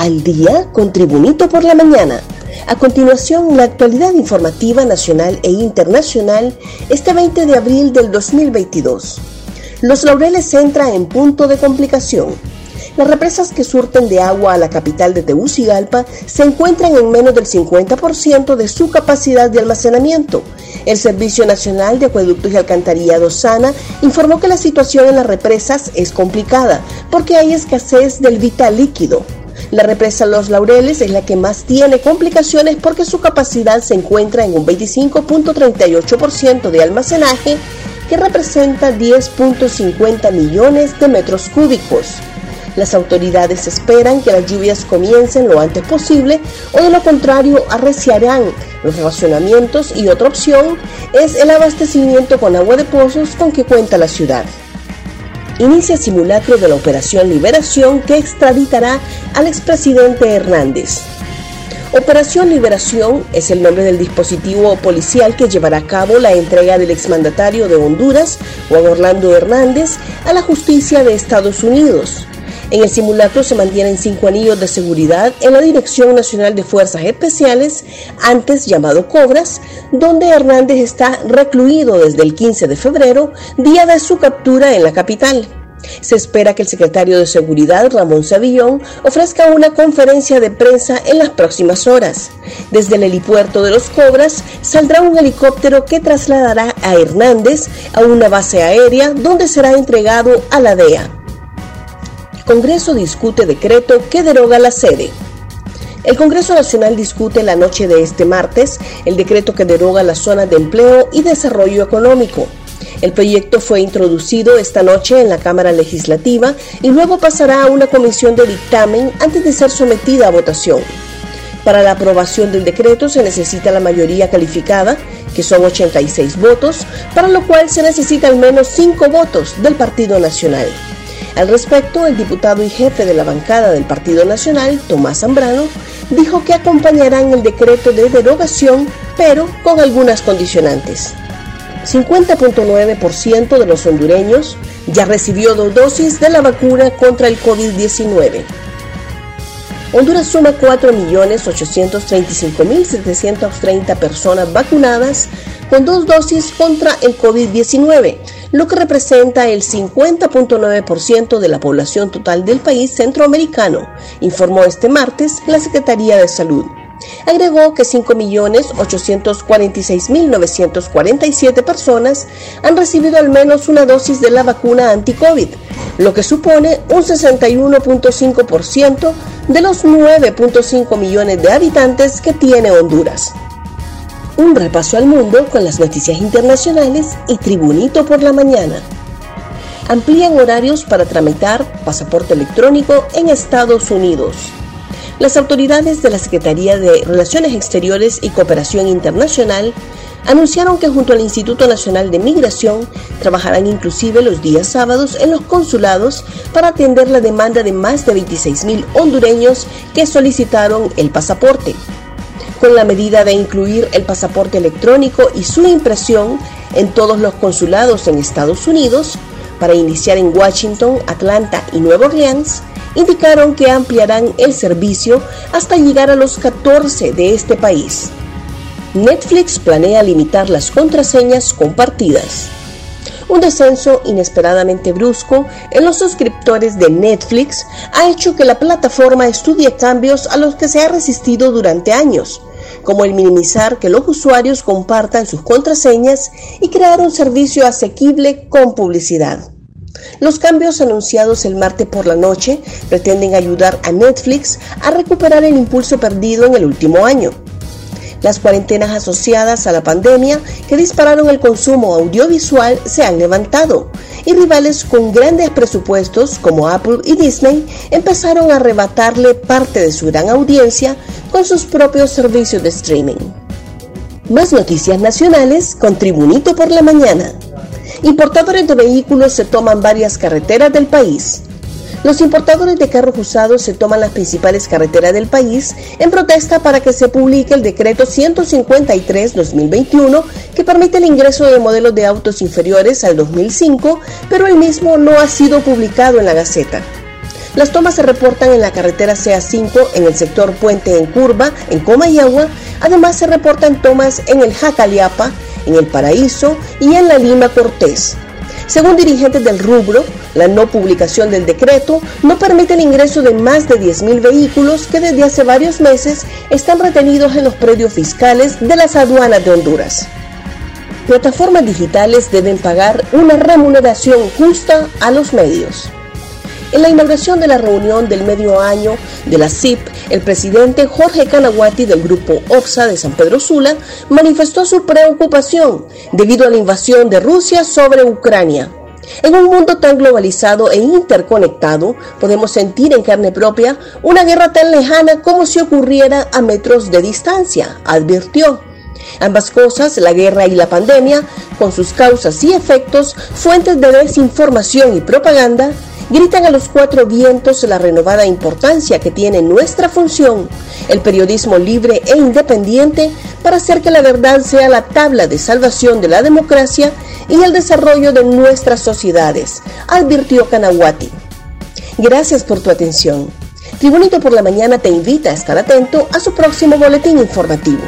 al día con Tribunito por la mañana. A continuación, la actualidad informativa nacional e internacional este 20 de abril del 2022. Los laureles entran en punto de complicación. Las represas que surten de agua a la capital de Tegucigalpa se encuentran en menos del 50% de su capacidad de almacenamiento. El Servicio Nacional de Acueductos y Alcantarillado Sana informó que la situación en las represas es complicada porque hay escasez del vital líquido. La represa Los Laureles es la que más tiene complicaciones porque su capacidad se encuentra en un 25.38% de almacenaje que representa 10.50 millones de metros cúbicos. Las autoridades esperan que las lluvias comiencen lo antes posible o de lo contrario arreciarán los racionamientos y otra opción es el abastecimiento con agua de pozos con que cuenta la ciudad inicia simulacro de la Operación Liberación que extraditará al expresidente Hernández. Operación Liberación es el nombre del dispositivo policial que llevará a cabo la entrega del exmandatario de Honduras, Juan Orlando Hernández, a la justicia de Estados Unidos. En el simulacro se mantienen cinco anillos de seguridad en la Dirección Nacional de Fuerzas Especiales, antes llamado Cobras, donde Hernández está recluido desde el 15 de febrero, día de su captura en la capital. Se espera que el secretario de Seguridad, Ramón Savillón, ofrezca una conferencia de prensa en las próximas horas. Desde el helipuerto de los Cobras saldrá un helicóptero que trasladará a Hernández a una base aérea donde será entregado a la DEA. Congreso discute decreto que deroga la sede. El Congreso Nacional discute la noche de este martes el decreto que deroga la zona de empleo y desarrollo económico. El proyecto fue introducido esta noche en la Cámara Legislativa y luego pasará a una comisión de dictamen antes de ser sometida a votación. Para la aprobación del decreto se necesita la mayoría calificada, que son 86 votos, para lo cual se necesita al menos 5 votos del Partido Nacional. Al respecto, el diputado y jefe de la bancada del Partido Nacional, Tomás Zambrano, dijo que acompañarán el decreto de derogación, pero con algunas condicionantes. 50.9% de los hondureños ya recibió dos dosis de la vacuna contra el COVID-19. Honduras suma 4.835.730 personas vacunadas con dos dosis contra el COVID-19, lo que representa el 50.9% de la población total del país centroamericano, informó este martes la Secretaría de Salud. Agregó que 5.846.947 personas han recibido al menos una dosis de la vacuna anti-COVID, lo que supone un 61.5% de los 9.5 millones de habitantes que tiene Honduras. Un repaso al mundo con las noticias internacionales y Tribunito por la mañana. Amplían horarios para tramitar pasaporte electrónico en Estados Unidos. Las autoridades de la Secretaría de Relaciones Exteriores y Cooperación Internacional anunciaron que junto al Instituto Nacional de Migración trabajarán inclusive los días sábados en los consulados para atender la demanda de más de 26.000 hondureños que solicitaron el pasaporte con la medida de incluir el pasaporte electrónico y su impresión en todos los consulados en Estados Unidos, para iniciar en Washington, Atlanta y Nueva Orleans, indicaron que ampliarán el servicio hasta llegar a los 14 de este país. Netflix planea limitar las contraseñas compartidas. Un descenso inesperadamente brusco en los suscriptores de Netflix ha hecho que la plataforma estudie cambios a los que se ha resistido durante años, como el minimizar que los usuarios compartan sus contraseñas y crear un servicio asequible con publicidad. Los cambios anunciados el martes por la noche pretenden ayudar a Netflix a recuperar el impulso perdido en el último año. Las cuarentenas asociadas a la pandemia que dispararon el consumo audiovisual se han levantado y rivales con grandes presupuestos como Apple y Disney empezaron a arrebatarle parte de su gran audiencia con sus propios servicios de streaming. Más noticias nacionales con Tribunito por la Mañana. Importadores de vehículos se toman varias carreteras del país. Los importadores de carros usados se toman las principales carreteras del país en protesta para que se publique el decreto 153-2021 que permite el ingreso de modelos de autos inferiores al 2005, pero el mismo no ha sido publicado en la Gaceta. Las tomas se reportan en la carretera CA5 en el sector Puente en Curva, en Comayagua. Además se reportan tomas en el Jacaliapa, en el Paraíso y en la Lima Cortés. Según dirigentes del rubro, la no publicación del decreto no permite el ingreso de más de 10.000 vehículos que desde hace varios meses están retenidos en los predios fiscales de las aduanas de Honduras. Plataformas digitales deben pagar una remuneración justa a los medios. En la inauguración de la reunión del medio año de la CIP, el presidente Jorge Canaguati del grupo OPSA de San Pedro Sula manifestó su preocupación debido a la invasión de Rusia sobre Ucrania. En un mundo tan globalizado e interconectado, podemos sentir en carne propia una guerra tan lejana como si ocurriera a metros de distancia, advirtió. Ambas cosas, la guerra y la pandemia, con sus causas y efectos, fuentes de desinformación y propaganda, gritan a los cuatro vientos la renovada importancia que tiene nuestra función, el periodismo libre e independiente, para hacer que la verdad sea la tabla de salvación de la democracia y el desarrollo de nuestras sociedades, advirtió Kanahuati. Gracias por tu atención. Tribunito por la Mañana te invita a estar atento a su próximo boletín informativo.